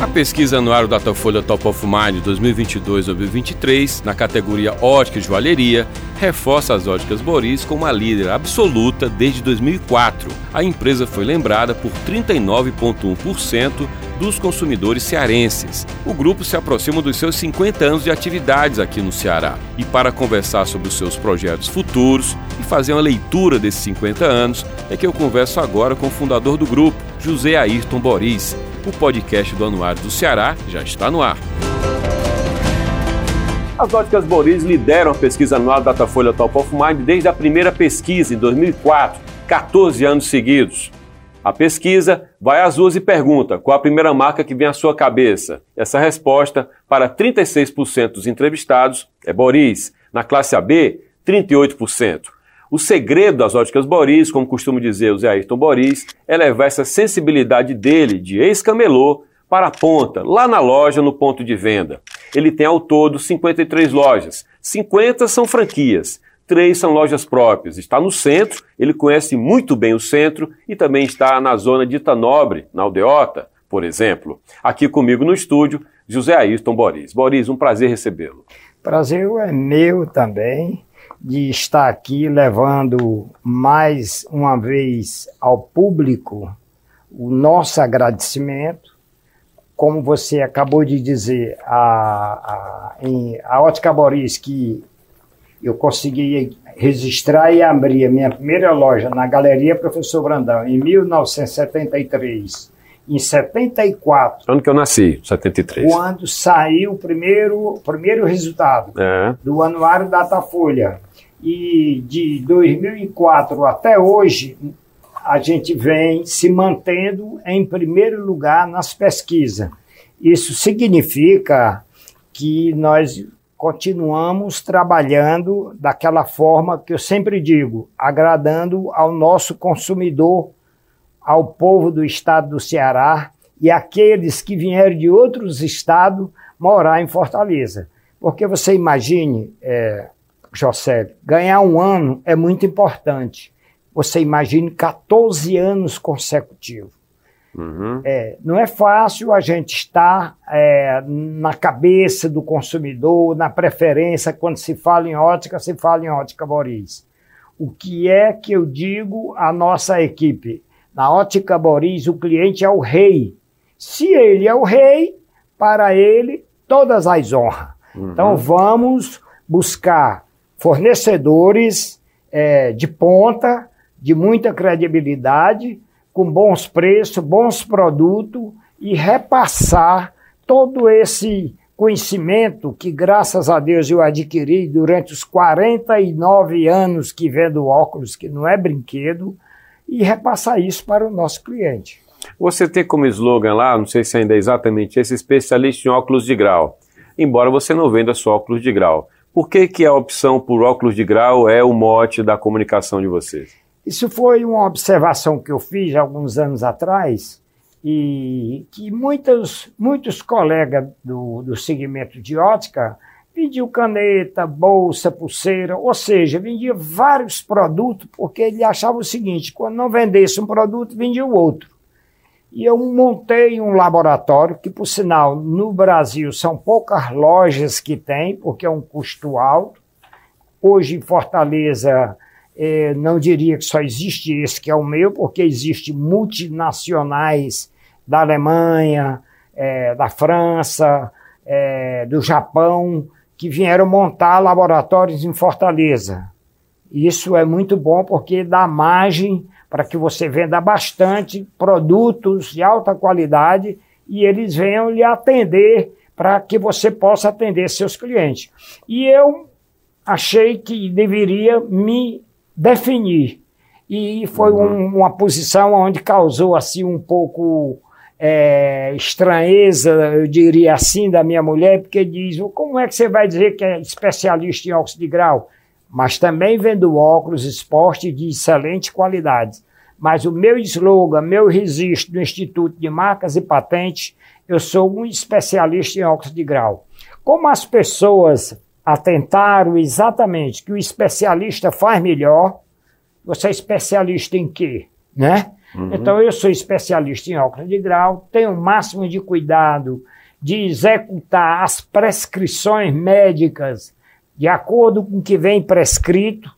A pesquisa anual Datafolha Top of Mind 2022-2023, na categoria Ótica e Joalheria, reforça as óticas Boris como a líder absoluta desde 2004. A empresa foi lembrada por 39,1% dos consumidores cearenses. O grupo se aproxima dos seus 50 anos de atividades aqui no Ceará. E para conversar sobre os seus projetos futuros e fazer uma leitura desses 50 anos, é que eu converso agora com o fundador do grupo, José Ayrton Boris. O podcast do Anuário do Ceará já está no ar. As óticas Boris lideram a pesquisa anual Datafolha Top of Mind desde a primeira pesquisa, em 2004, 14 anos seguidos. A pesquisa vai às ruas e pergunta qual a primeira marca que vem à sua cabeça. Essa resposta, para 36% dos entrevistados, é Boris. Na classe AB, 38%. O segredo das óticas Boris, como costuma dizer o Zé Ayrton Boris, é levar essa sensibilidade dele, de ex-camelô, para a ponta, lá na loja, no ponto de venda. Ele tem ao todo 53 lojas. 50 são franquias, três são lojas próprias. Está no centro, ele conhece muito bem o centro e também está na zona de Itanobre, na Aldeota, por exemplo. Aqui comigo no estúdio, José Ayrton Boris. Boris, um prazer recebê-lo. Prazer é meu também de estar aqui levando mais uma vez ao público o nosso agradecimento. Como você acabou de dizer, a, a, em, a Ótica Boris, que eu consegui registrar e abrir a minha primeira loja na Galeria Professor Brandão em 1973 em 74. Ano que eu nasci, 73. Quando saiu o primeiro, primeiro resultado é. do Anuário Datafolha. E de 2004 até hoje, a gente vem se mantendo em primeiro lugar nas pesquisas. Isso significa que nós continuamos trabalhando daquela forma que eu sempre digo, agradando ao nosso consumidor ao povo do estado do Ceará e aqueles que vieram de outros estados morar em Fortaleza. Porque você imagine, é, José, ganhar um ano é muito importante. Você imagine 14 anos consecutivos. Uhum. É, não é fácil a gente estar é, na cabeça do consumidor, na preferência, quando se fala em ótica, se fala em ótica Boris. O que é que eu digo à nossa equipe? Na ótica Boris, o cliente é o rei. Se ele é o rei, para ele, todas as honras. Uhum. Então, vamos buscar fornecedores é, de ponta, de muita credibilidade, com bons preços, bons produtos e repassar todo esse conhecimento que, graças a Deus, eu adquiri durante os 49 anos que vendo óculos, que não é brinquedo, e repassar isso para o nosso cliente. Você tem como slogan lá, não sei se ainda é exatamente esse, especialista em óculos de grau, embora você não venda só óculos de grau. Por que, que a opção por óculos de grau é o mote da comunicação de vocês? Isso foi uma observação que eu fiz alguns anos atrás e que muitos, muitos colegas do, do segmento de ótica vendiam caneta, bolsa, pulseira, ou seja, vendia vários produtos porque ele achava o seguinte, quando não vendesse um produto, vendia o outro. E eu montei um laboratório que, por sinal, no Brasil são poucas lojas que tem, porque é um custo alto. Hoje em Fortaleza, eh, não diria que só existe esse que é o meu, porque existe multinacionais da Alemanha, eh, da França, eh, do Japão, que vieram montar laboratórios em Fortaleza. Isso é muito bom porque dá margem para que você venda bastante produtos de alta qualidade e eles venham lhe atender para que você possa atender seus clientes. E eu achei que deveria me definir. E foi uhum. um, uma posição onde causou assim um pouco é, estranheza, eu diria assim, da minha mulher, porque diz: como é que você vai dizer que é especialista em óxido de grau? Mas também vendo óculos esporte de excelente qualidade. Mas o meu slogan, meu registro do Instituto de Marcas e Patentes, eu sou um especialista em óculos de grau. Como as pessoas atentaram exatamente que o especialista faz melhor, você é especialista em quê? Né? Uhum. Então eu sou especialista em óculos de grau, tenho o máximo de cuidado de executar as prescrições médicas de acordo com o que vem prescrito.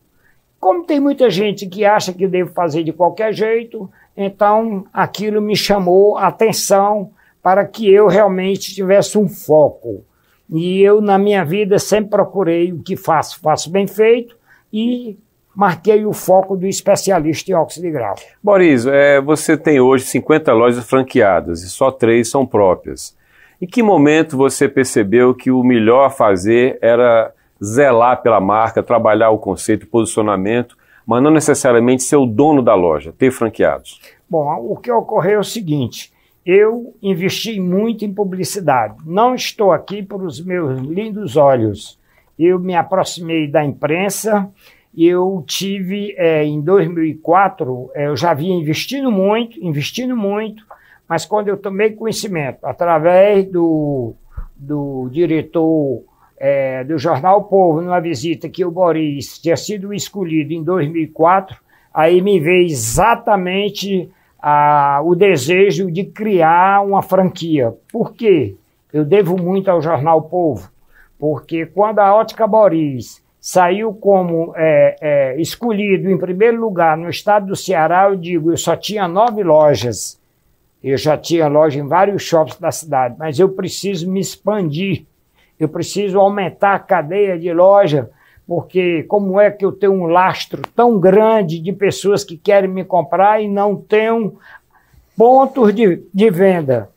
Como tem muita gente que acha que eu devo fazer de qualquer jeito, então aquilo me chamou a atenção para que eu realmente tivesse um foco. E eu, na minha vida, sempre procurei o que faço, faço bem feito e marquei o foco do especialista em óxido de grau. Boris, é, você tem hoje 50 lojas franqueadas e só três são próprias. Em que momento você percebeu que o melhor a fazer era zelar pela marca, trabalhar o conceito, posicionamento, mas não necessariamente ser o dono da loja, ter franqueados? Bom, o que ocorreu é o seguinte: eu investi muito em publicidade. Não estou aqui por os meus lindos olhos. Eu me aproximei da imprensa. Eu tive, é, em 2004, é, eu já vinha investindo muito, investindo muito, mas quando eu tomei conhecimento, através do, do diretor é, do Jornal Povo, numa visita que o Boris tinha sido escolhido em 2004, aí me veio exatamente a, o desejo de criar uma franquia. Por quê? Eu devo muito ao Jornal Povo, porque quando a Ótica Boris saiu como é, é, escolhido em primeiro lugar no estado do Ceará, eu digo, eu só tinha nove lojas. Eu já tinha loja em vários shops da cidade, mas eu preciso me expandir. Eu preciso aumentar a cadeia de loja porque como é que eu tenho um lastro tão grande de pessoas que querem me comprar e não tenho pontos de, de venda?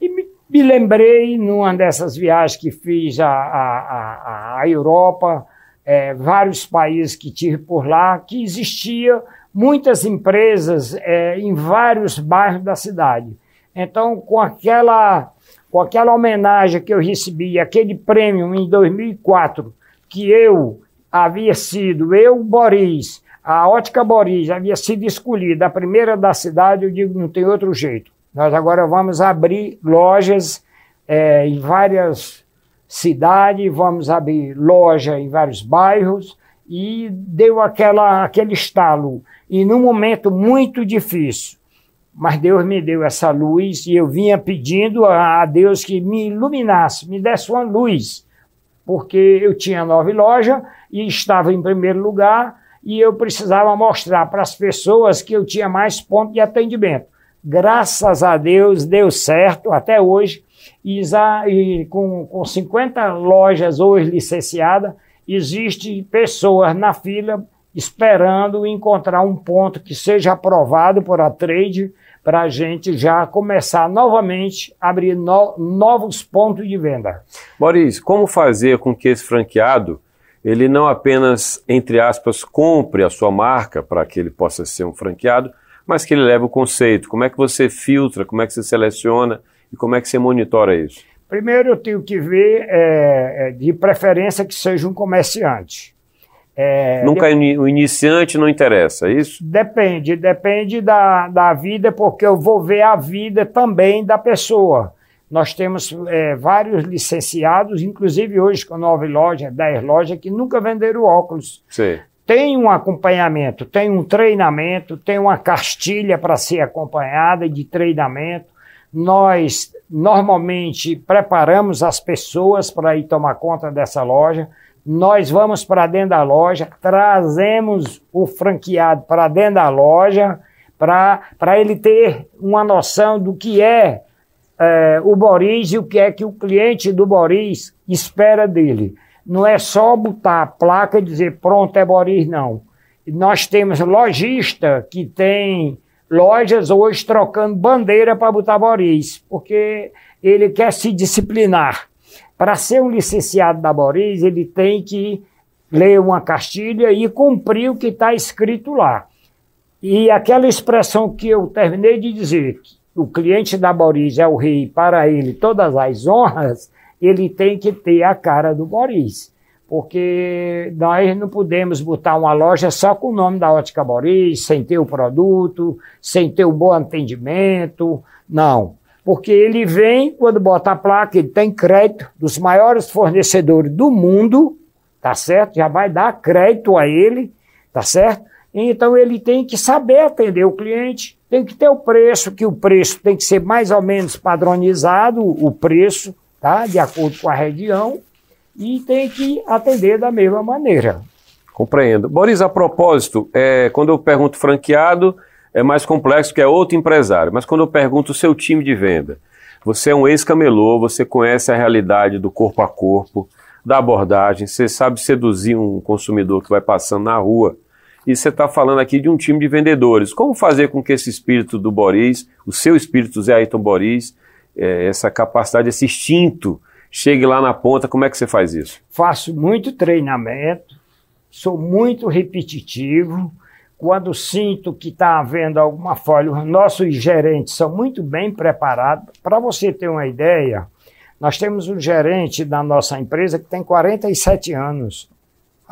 E me, me lembrei, numa dessas viagens que fiz à, à, à Europa, é, vários países que tive por lá, que existia muitas empresas é, em vários bairros da cidade. Então, com aquela, com aquela homenagem que eu recebi, aquele prêmio em 2004, que eu havia sido eu, Boris, a ótica Boris havia sido escolhida a primeira da cidade, eu digo, não tem outro jeito. Nós agora vamos abrir lojas é, em várias cidades, vamos abrir loja em vários bairros e deu aquela, aquele estalo. E num momento muito difícil, mas Deus me deu essa luz e eu vinha pedindo a Deus que me iluminasse, me desse uma luz porque eu tinha nove lojas e estava em primeiro lugar e eu precisava mostrar para as pessoas que eu tinha mais ponto de atendimento. Graças a Deus deu certo até hoje e, com, com 50 lojas hoje licenciadas, existe pessoas na fila esperando encontrar um ponto que seja aprovado por a trade para a gente já começar novamente a abrir no, novos pontos de venda. Maurício, como fazer com que esse franqueado ele não apenas, entre aspas, compre a sua marca para que ele possa ser um franqueado, mas que ele leve o conceito? Como é que você filtra, como é que você seleciona e como é que você monitora isso? Primeiro eu tenho que ver, é, é de preferência, que seja um comerciante. É, Nunca de... o iniciante não interessa, é isso? Depende, depende da, da vida, porque eu vou ver a vida também da pessoa. Nós temos é, vários licenciados, inclusive hoje com nove lojas, dez lojas, que nunca venderam óculos. Sim. Tem um acompanhamento, tem um treinamento, tem uma castilha para ser acompanhada de treinamento. Nós normalmente preparamos as pessoas para ir tomar conta dessa loja nós vamos para dentro da loja, trazemos o franqueado para dentro da loja, para ele ter uma noção do que é, é, o Boris e o que é que o cliente do Boris espera dele. Não é só botar a placa e dizer pronto, é Boris, não. Nós temos lojista que tem lojas hoje trocando bandeira para botar Boris, porque ele quer se disciplinar. Para ser um licenciado da Boris, ele tem que ler uma castilha e cumprir o que está escrito lá. E aquela expressão que eu terminei de dizer, que o cliente da Boris é o rei, para ele todas as honras, ele tem que ter a cara do Boris. porque nós não podemos botar uma loja só com o nome da Ótica Boris, sem ter o produto, sem ter um bom atendimento. Não. Porque ele vem, quando bota a placa, ele tem crédito dos maiores fornecedores do mundo, tá certo? Já vai dar crédito a ele, tá certo? Então ele tem que saber atender o cliente, tem que ter o preço, que o preço tem que ser mais ou menos padronizado, o preço, tá? De acordo com a região e tem que atender da mesma maneira. Compreendo. Boris, a propósito, é, quando eu pergunto franqueado, é mais complexo que é outro empresário, mas quando eu pergunto o seu time de venda, você é um ex-camelô, você conhece a realidade do corpo a corpo, da abordagem, você sabe seduzir um consumidor que vai passando na rua. E você está falando aqui de um time de vendedores. Como fazer com que esse espírito do Boris, o seu espírito Zé Ayrton Boris, é, essa capacidade, esse instinto chegue lá na ponta, como é que você faz isso? Faço muito treinamento, sou muito repetitivo. Quando sinto que está havendo alguma falha, os nossos gerentes são muito bem preparados. Para você ter uma ideia, nós temos um gerente da nossa empresa que tem 47 anos.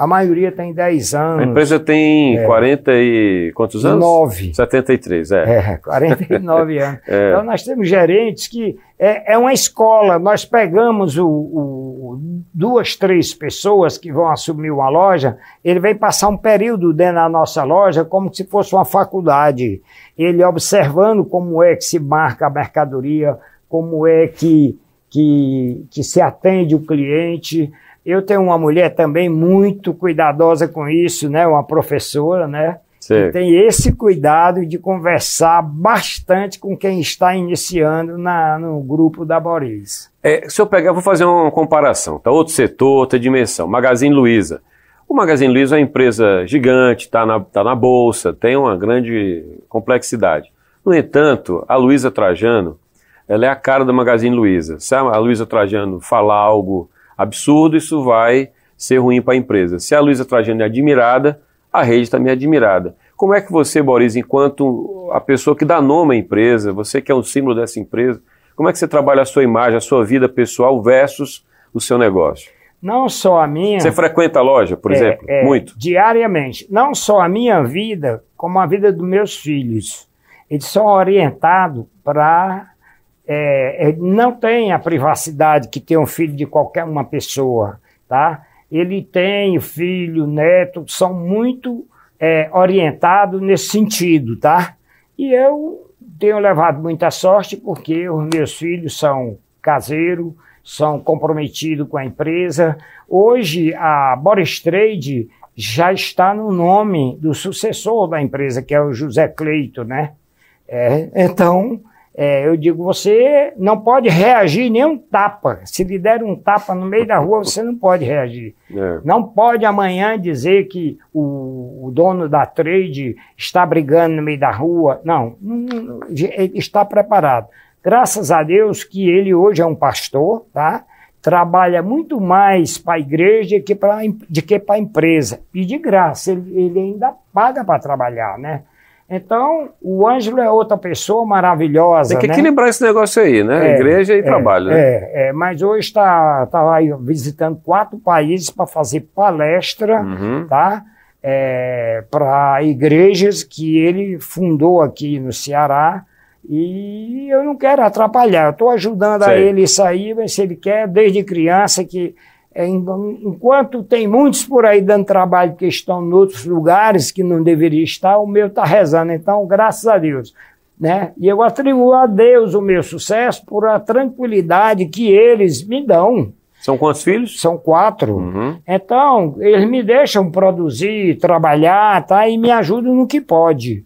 A maioria tem 10 anos. A empresa tem é, 40 e quantos anos? 9. 73, é. É, 49 anos. É. Então nós temos gerentes que é, é uma escola. Nós pegamos o, o, duas, três pessoas que vão assumir uma loja, ele vem passar um período dentro da nossa loja como se fosse uma faculdade. Ele observando como é que se marca a mercadoria, como é que, que, que se atende o cliente. Eu tenho uma mulher também muito cuidadosa com isso, né? Uma professora, né? Sim. Que tem esse cuidado de conversar bastante com quem está iniciando na, no grupo da Boris. É, se eu pegar, vou fazer uma comparação, tá? Outro setor, outra dimensão. Magazine Luiza. O Magazine Luiza é uma empresa gigante, está na, tá na bolsa, tem uma grande complexidade. No entanto, a Luiza Trajano, ela é a cara da Magazine Luiza. Se a Luiza Trajano falar algo absurdo, isso vai ser ruim para a empresa. Se a Luísa Trajano é admirada, a rede também é admirada. Como é que você, Boris, enquanto a pessoa que dá nome à empresa, você que é um símbolo dessa empresa, como é que você trabalha a sua imagem, a sua vida pessoal versus o seu negócio? Não só a minha. Você frequenta a loja, por é, exemplo? É, Muito? Diariamente. Não só a minha vida, como a vida dos meus filhos. Eles são orientados para é, é, não tem a privacidade que tem um filho de qualquer uma pessoa, tá? Ele tem filho, neto, são muito é, orientados nesse sentido, tá? E eu tenho levado muita sorte porque os meus filhos são caseiros, são comprometidos com a empresa. Hoje a Boris Trade já está no nome do sucessor da empresa, que é o José Cleito, né? É, então, é, eu digo, você não pode reagir nem um tapa. Se lhe der um tapa no meio da rua, você não pode reagir. É. Não pode amanhã dizer que o, o, dono da trade está brigando no meio da rua. Não, não, ele está preparado. Graças a Deus que ele hoje é um pastor, tá? Trabalha muito mais para a igreja que pra, de que para a empresa. E de graça, ele, ele ainda paga para trabalhar, né? Então, o Ângelo é outra pessoa maravilhosa. Tem que né? equilibrar esse negócio aí, né? É, Igreja e é, trabalho. Né? É, é, mas hoje está tá visitando quatro países para fazer palestra, uhum. tá? É, para igrejas que ele fundou aqui no Ceará. E eu não quero atrapalhar, eu estou ajudando Sei. a ele aí, mas se ele quer, desde criança, que enquanto tem muitos por aí dando trabalho que estão em outros lugares que não deveria estar, o meu está rezando. Então, graças a Deus. Né? E eu atribuo a Deus o meu sucesso por a tranquilidade que eles me dão. São quantos filhos? São quatro. Uhum. Então, eles me deixam produzir, trabalhar, tá? E me ajudam no que pode.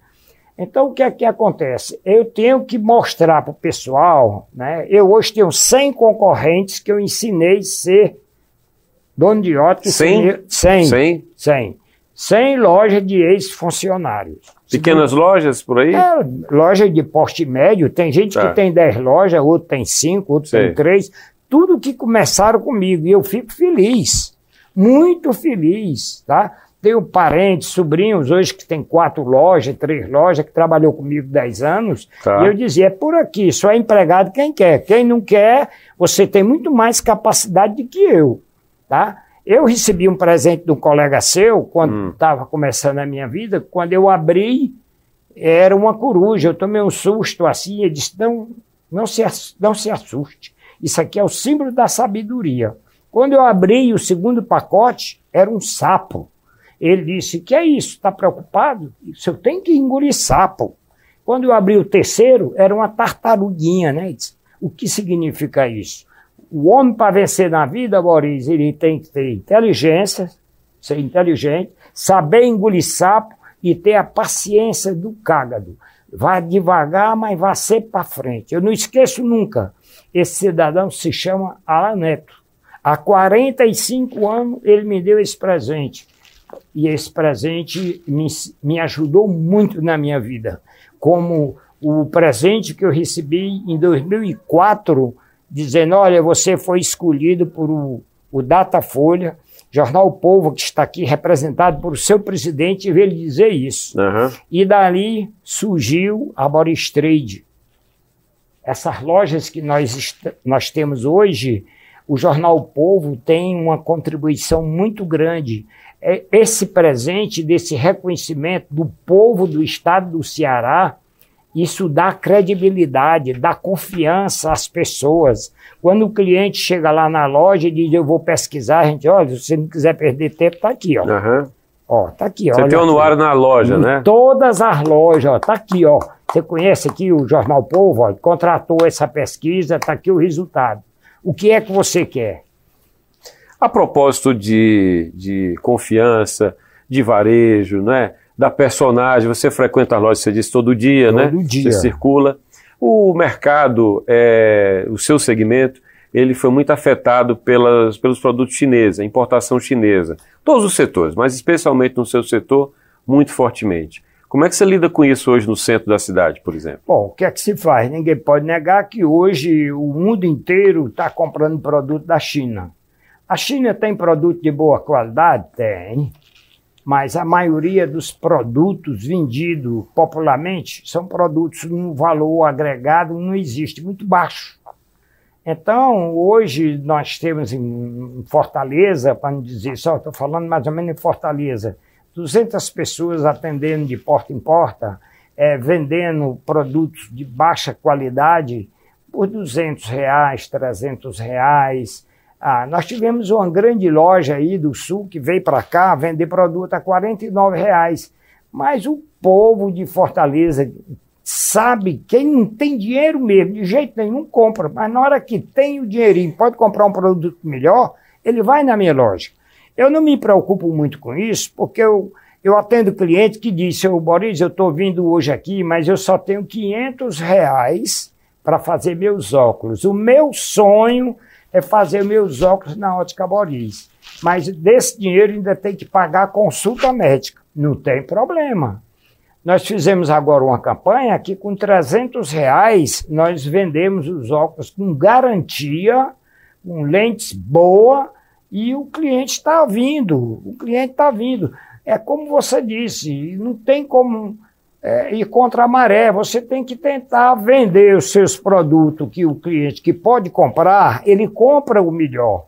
Então, o que é que acontece? Eu tenho que mostrar para o pessoal, né? Eu hoje tenho 100 concorrentes que eu ensinei a ser dono de ótica. 100? 100. 100? 100. 100 lojas de ex-funcionários. Pequenas Segundo, lojas por aí? É, loja de porte médio. Tem gente tá. que tem 10 lojas, outro tem 5, outro Sei. tem 3. Tudo que começaram comigo. E eu fico feliz. Muito feliz, tá? Tenho parentes, sobrinhos, hoje que tem quatro lojas, três lojas, que trabalhou comigo 10 anos. Tá. E eu dizia, é por aqui, só é empregado quem quer. Quem não quer, você tem muito mais capacidade do que eu tá? Eu recebi um presente de um colega seu, quando estava hum. começando a minha vida, quando eu abri, era uma coruja. Eu tomei um susto assim, ele disse: não, não, se, não se assuste. Isso aqui é o símbolo da sabedoria. Quando eu abri o segundo pacote, era um sapo. Ele disse: Que é isso? Está preocupado? Isso eu tenho que engolir sapo. Quando eu abri o terceiro, era uma tartaruguinha, né? Disse, o que significa isso? O homem para vencer na vida, Boris, ele tem que ter inteligência, ser inteligente, saber engolir sapo e ter a paciência do cágado. Vá devagar, mas vá sempre para frente. Eu não esqueço nunca. Esse cidadão se chama Alan Neto. Há 45 anos ele me deu esse presente. E esse presente me, me ajudou muito na minha vida. Como o presente que eu recebi em 2004 dizendo: olha, você foi escolhido por o, o Datafolha, Jornal o Povo, que está aqui representado por seu presidente, e veio ele dizer isso. Uhum. E dali surgiu a Boris Trade. Essas lojas que nós, nós temos hoje, o Jornal o Povo tem uma contribuição muito grande. É esse presente desse reconhecimento do povo do estado do Ceará isso dá credibilidade, dá confiança às pessoas. Quando o cliente chega lá na loja e diz, eu vou pesquisar, a gente, olha, se você não quiser perder tempo, tá aqui, ó. Uhum. Ó, tá aqui, ó. Você tem o anuário na loja, em né? Todas as lojas, ó, tá aqui, ó. Você conhece aqui o Jornal Povo, ó, contratou essa pesquisa, tá aqui o resultado. O que é que você quer? A propósito de, de confiança, de varejo, não é? Da personagem. Você frequenta a loja, você disse, todo dia, todo né? Todo dia. Você circula. O mercado, é, o seu segmento, ele foi muito afetado pelas, pelos produtos chineses, a importação chinesa. Todos os setores, mas especialmente no seu setor, muito fortemente. Como é que você lida com isso hoje no centro da cidade, por exemplo? Bom, o que é que se faz? Ninguém pode negar que hoje o mundo inteiro está comprando produto da China. A China tem produto de boa qualidade? Tem mas a maioria dos produtos vendidos popularmente são produtos num valor agregado não existe, muito baixo. Então, hoje nós temos em Fortaleza, para não dizer só, estou falando mais ou menos em Fortaleza, 200 pessoas atendendo de porta em porta, é, vendendo produtos de baixa qualidade por 200 reais, 300 reais, ah, nós tivemos uma grande loja aí do sul que veio para cá vender produto a 49 reais. Mas o povo de Fortaleza sabe quem não tem dinheiro mesmo, de jeito nenhum compra. Mas na hora que tem o dinheirinho, pode comprar um produto melhor, ele vai na minha loja. Eu não me preocupo muito com isso, porque eu, eu atendo cliente que diz, seu Boris, eu estou vindo hoje aqui, mas eu só tenho 500 reais para fazer meus óculos. O meu sonho é fazer meus óculos na ótica Boris. Mas desse dinheiro ainda tem que pagar a consulta médica. Não tem problema. Nós fizemos agora uma campanha que com 300 reais nós vendemos os óculos com garantia, com lentes boa e o cliente está vindo. O cliente está vindo. É como você disse, não tem como é, ir contra a maré. Você tem que tentar vender os seus produtos que o cliente que pode comprar, ele compra o melhor.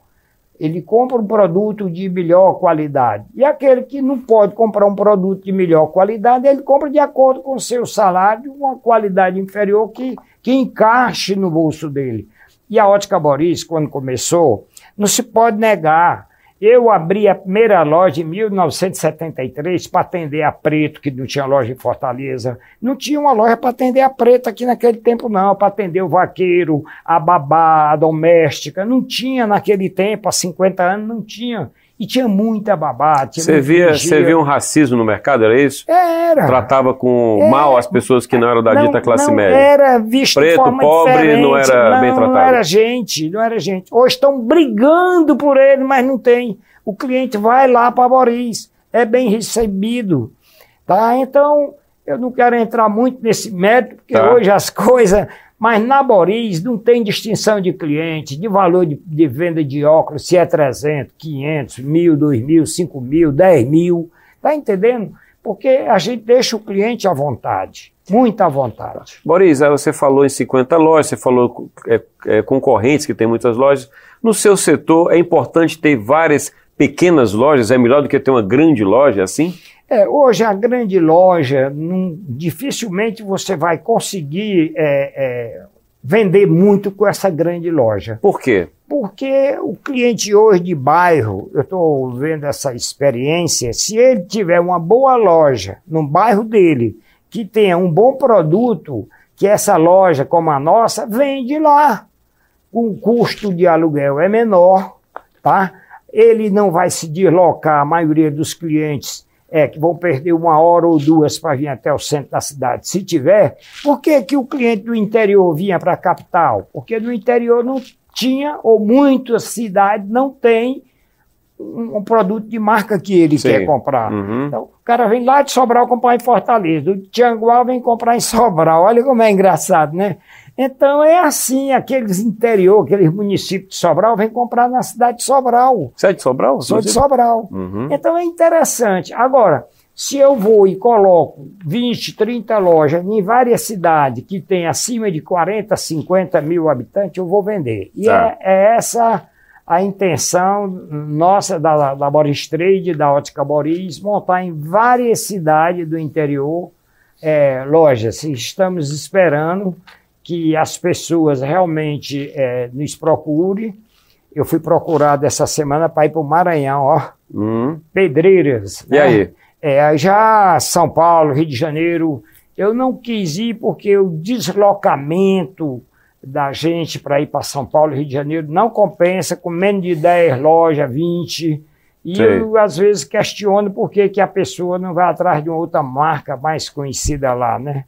Ele compra um produto de melhor qualidade. E aquele que não pode comprar um produto de melhor qualidade, ele compra de acordo com o seu salário, uma qualidade inferior que, que encaixe no bolso dele. E a Ótica Boris, quando começou, não se pode negar eu abri a primeira loja em 1973 para atender a Preto, que não tinha loja em Fortaleza. Não tinha uma loja para atender a Preto aqui naquele tempo, não, para atender o vaqueiro, a babá, a doméstica. Não tinha naquele tempo, há 50 anos, não tinha. E tinha muita babá. Você via, você via um racismo no mercado, era isso? Era. Tratava com era. mal as pessoas que não eram da não, dita classe não média. Era visto Preto, de forma pobre, diferente. não era não, bem tratado. Não era gente, não era gente. Hoje estão brigando por ele, mas não tem. O cliente vai lá para Boris, é bem recebido. Tá? Então, eu não quero entrar muito nesse método, porque tá. hoje as coisas mas na Boris não tem distinção de cliente, de valor de, de, venda de óculos, se é 300, 500, mil, 2 mil, 5 mil, 10 mil. Tá entendendo? Porque a gente deixa o cliente à vontade, muita vontade. Boris, você falou em 50 lojas, você falou é, é, concorrentes que tem muitas lojas. No seu setor é importante ter várias pequenas lojas é melhor do que ter uma grande loja assim? É, hoje a grande loja, não, dificilmente você vai conseguir é, é, vender muito com essa grande loja. Por quê? Porque o cliente hoje de bairro, eu estou vendo essa experiência, se ele tiver uma boa loja no bairro dele, que tenha um bom produto, que essa loja, como a nossa, vende lá. O custo de aluguel é menor, tá? Ele não vai se deslocar, a maioria dos clientes é, que vão perder uma hora ou duas para vir até o centro da cidade. Se tiver, por que, que o cliente do interior vinha para a capital? Porque no interior não tinha, ou muitas cidades não tem um, um produto de marca que ele Sim. quer comprar. Uhum. Então, o cara vem lá de Sobral comprar em Fortaleza, do Tianguá vem comprar em Sobral. Olha como é engraçado, né? Então é assim, aqueles interior, aqueles municípios de Sobral, vem comprar na cidade de Sobral. Você é de Sobral? Sou de Sobral. Uhum. Então é interessante. Agora, se eu vou e coloco 20, 30 lojas em várias cidades que tem acima de 40, 50 mil habitantes, eu vou vender. E é, é, essa a intenção nossa da, da Boris Trade, da Ótica Boris, montar em várias cidades do interior é, lojas. Estamos esperando que as pessoas realmente é, nos procurem. Eu fui procurado essa semana para ir para o Maranhão, ó. Hum. Pedreiras. E né? aí? É, já São Paulo, Rio de Janeiro, eu não quis ir porque o deslocamento da gente para ir para São Paulo, Rio de Janeiro, não compensa com menos de 10 lojas, 20. E Sim. eu, às vezes, questiono por que, que a pessoa não vai atrás de uma outra marca mais conhecida lá, né?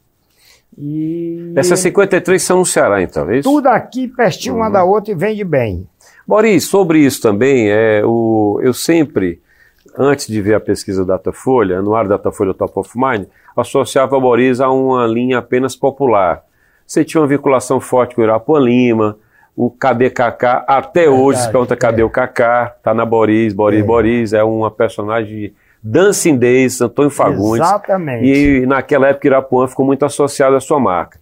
E... Essas 53 são no Ceará, então, é isso? Tudo aqui pertinho uhum. uma da outra e vende bem. Boris, sobre isso também, é, o, eu sempre, antes de ver a pesquisa Datafolha, anuário Datafolha Top of Mind, associava Boris a uma linha apenas popular. Você tinha uma vinculação forte com o Irapuã Lima, o KDKK, até hoje se pergunta cadê é. o Kaká, tá na Boris, Boris, é. Boris, é uma personagem Dancing Days, Antônio Fagundes. Exatamente. E naquela época Irapuã ficou muito associado à sua marca.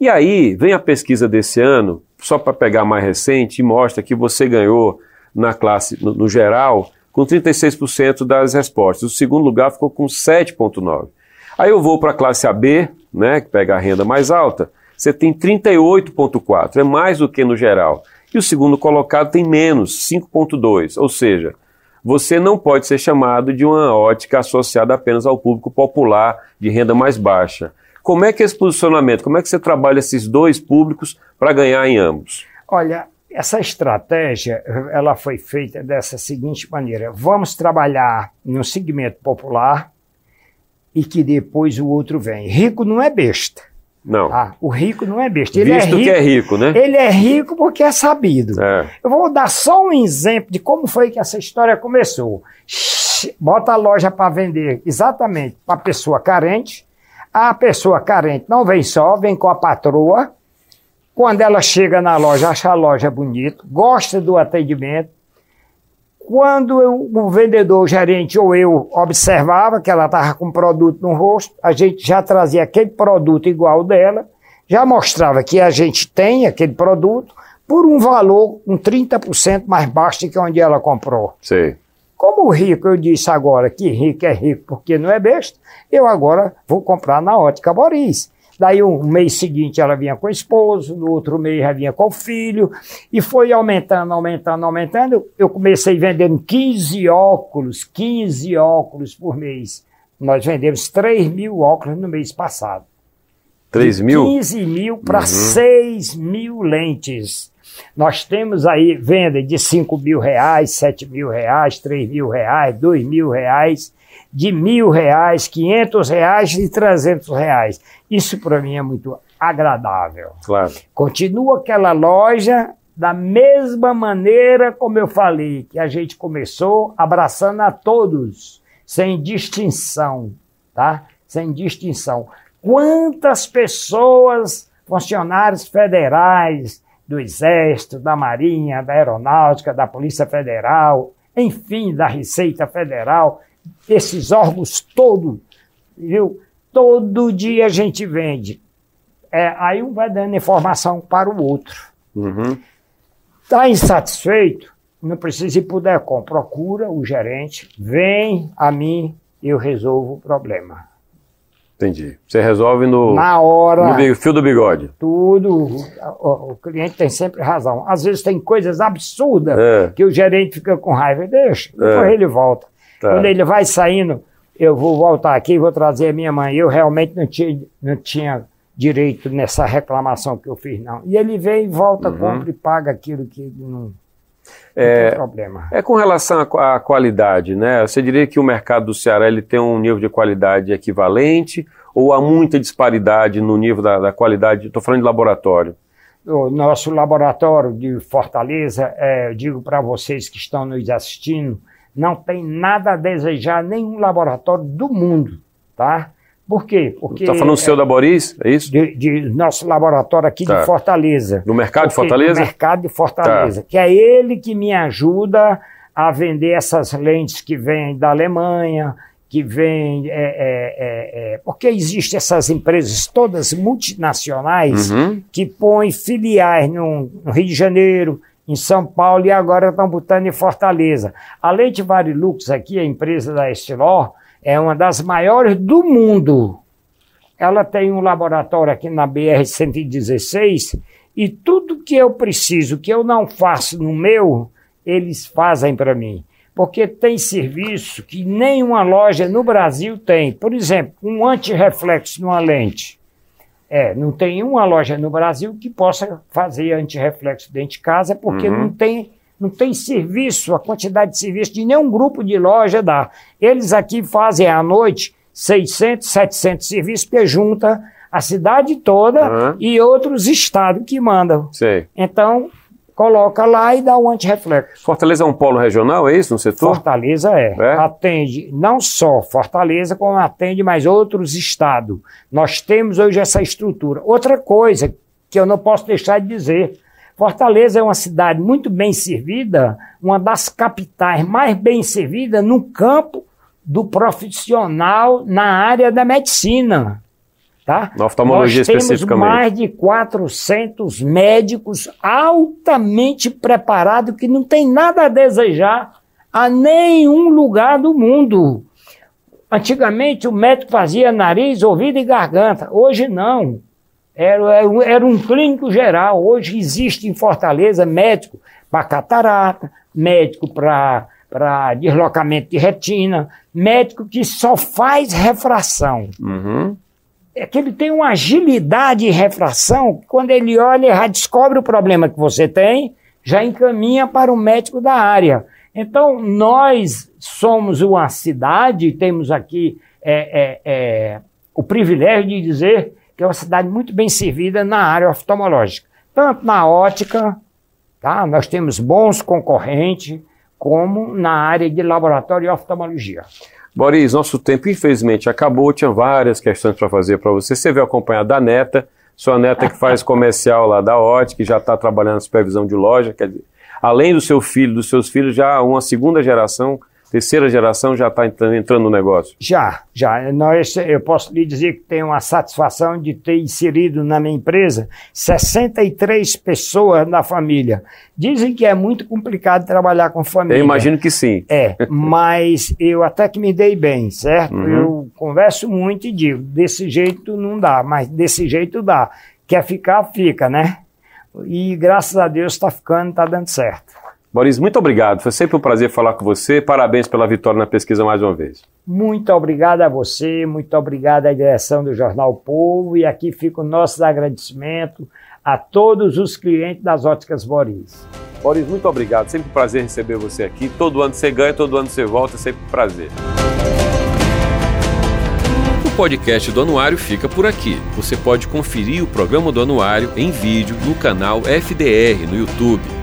E aí vem a pesquisa desse ano, só para pegar mais recente, e mostra que você ganhou na classe, no, no geral, com 36% das respostas. O segundo lugar ficou com 7,9%. Aí eu vou para a classe AB, né, que pega a renda mais alta, você tem 38,4%, é mais do que no geral. E o segundo colocado tem menos, 5,2%. Ou seja, você não pode ser chamado de uma ótica associada apenas ao público popular de renda mais baixa. Como é que é esse posicionamento? Como é que você trabalha esses dois públicos para ganhar em ambos? Olha, essa estratégia ela foi feita dessa seguinte maneira: vamos trabalhar no segmento popular e que depois o outro vem. Rico não é besta. Não. Ah, o rico não é besta. Ele é Visto é rico, que é rico, né? Ele é rico porque é sabido. É. Eu vou dar só um exemplo de como foi que essa história começou. Bota a loja para vender exatamente para pessoa carente. A pessoa carente não vem só, vem com a patroa. Quando ela chega na loja, acha a loja bonita, gosta do atendimento, quando eu, o vendedor, o gerente ou eu observava que ela estava com produto no rosto, a gente já trazia aquele produto igual dela, já mostrava que a gente tem aquele produto por um valor um 30% mais baixo que onde ela comprou. Sim. Como o rico, eu disse agora que rico é rico porque não é besta, eu agora vou comprar na ótica Boris. Daí um mês seguinte ela vinha com o esposo, no outro mês ela vinha com o filho, e foi aumentando, aumentando, aumentando. Eu comecei vendendo 15 óculos, 15 óculos por mês. Nós vendemos 3 mil óculos no mês passado. 3 mil? 15 mil para uhum. 6 mil lentes. Nós temos aí venda de 5 mil reais, 7 mil reais, 3 mil reais, 2 mil reais de mil reais, quinhentos reais e trezentos reais. Isso para mim é muito agradável. Claro. Continua aquela loja da mesma maneira como eu falei, que a gente começou abraçando a todos, sem distinção, tá? Sem distinção. Quantas pessoas, funcionários federais, do Exército, da Marinha, da Aeronáutica, da Polícia Federal, enfim, da Receita Federal, esses órgãos todos, viu? Todo dia a gente vende. É, aí um vai dando informação para o outro. Está uhum. insatisfeito? não precisa ir para o DECOM, procura o gerente, vem a mim, eu resolvo o problema. Entendi. Você resolve no. Na hora. No fio do bigode. Tudo. O, o, cliente tem sempre razão. Às vezes tem coisas absurdas é. que o gerente fica com raiva. Deixa, depois é. ele volta. Tá. Quando ele vai saindo, eu vou voltar aqui e vou trazer a minha mãe. Eu realmente não tinha, não tinha direito nessa reclamação que eu fiz, não. E ele vem, volta, uhum. compra e paga aquilo que não. É, problema. é com relação à qualidade, né? Você diria que o mercado do Ceará ele tem um nível de qualidade equivalente ou há muita disparidade no nível da, da qualidade? Estou falando de laboratório. O nosso laboratório de Fortaleza, é, eu digo para vocês que estão nos assistindo, não tem nada a desejar nenhum laboratório do mundo, tá? Por quê? Porque. Está falando o seu da Boris, é isso? De, de nosso laboratório aqui tá. de Fortaleza. Do mercado de Fortaleza? Do mercado de Fortaleza. Tá. Que é ele que me ajuda a vender essas lentes que vêm da Alemanha, que vêm. É, é, é, é porque existem essas empresas todas multinacionais uhum. que põem filiais no, no Rio de Janeiro, em São Paulo e agora estão botando em Fortaleza. A Leite Varilux aqui, a empresa da Estilor, é uma das maiores do mundo. Ela tem um laboratório aqui na BR-116 e tudo que eu preciso, que eu não faço no meu, eles fazem para mim. Porque tem serviço que nenhuma loja no Brasil tem. Por exemplo, um antirreflexo numa lente. É, não tem uma loja no Brasil que possa fazer antirreflexo dentro de casa, porque uhum. não tem não tem serviço, a quantidade de serviço de nenhum grupo de loja dá. Eles aqui fazem à noite 600, 700 serviços, que junta a cidade toda uhum. e outros estados que mandam. Sei. Então, coloca lá e dá o antirreflexo. Fortaleza é um polo regional, é isso, no setor? Fortaleza é. é. Atende não só Fortaleza, como atende mais outros estados. Nós temos hoje essa estrutura. Outra coisa que eu não posso deixar de dizer, Fortaleza é uma cidade muito bem servida, uma das capitais mais bem servidas no campo do profissional na área da medicina. Tá? Na oftalmologia Nós temos mais de 400 médicos altamente preparados que não tem nada a desejar a nenhum lugar do mundo. Antigamente o médico fazia nariz, ouvido e garganta. Hoje não. Era, era um clínico geral. Hoje existe em Fortaleza médico para catarata, médico para deslocamento de retina, médico que só faz refração. Uhum. É que ele tem uma agilidade em refração, quando ele olha, já descobre o problema que você tem, já encaminha para o médico da área. Então, nós somos uma cidade, temos aqui é, é, é, o privilégio de dizer que é uma cidade muito bem servida na área oftalmológica. Tanto na ótica, tá? nós temos bons concorrentes, como na área de laboratório e oftalmologia. Boris, nosso tempo infelizmente acabou, tinha várias questões para fazer para você. Você veio acompanhar da neta, sua neta que faz comercial lá da ótica, já está trabalhando na supervisão de loja, quer dizer, além do seu filho, dos seus filhos, já uma segunda geração terceira geração já está entrando no negócio? Já, já. Nós, eu posso lhe dizer que tenho uma satisfação de ter inserido na minha empresa 63 pessoas na família. Dizem que é muito complicado trabalhar com família. Eu imagino que sim. É, mas eu até que me dei bem, certo? Uhum. Eu converso muito e digo, desse jeito não dá, mas desse jeito dá. Quer ficar, fica, né? E graças a Deus está ficando, está dando certo. Boris, muito obrigado. Foi sempre um prazer falar com você. Parabéns pela vitória na pesquisa mais uma vez. Muito obrigado a você, muito obrigado à direção do Jornal Povo e aqui fica o nosso agradecimento a todos os clientes das Óticas Boris. Boris, muito obrigado. Sempre um prazer receber você aqui. Todo ano você ganha, todo ano você volta, sempre um prazer. O podcast do Anuário fica por aqui. Você pode conferir o programa do Anuário em vídeo no canal FDR no YouTube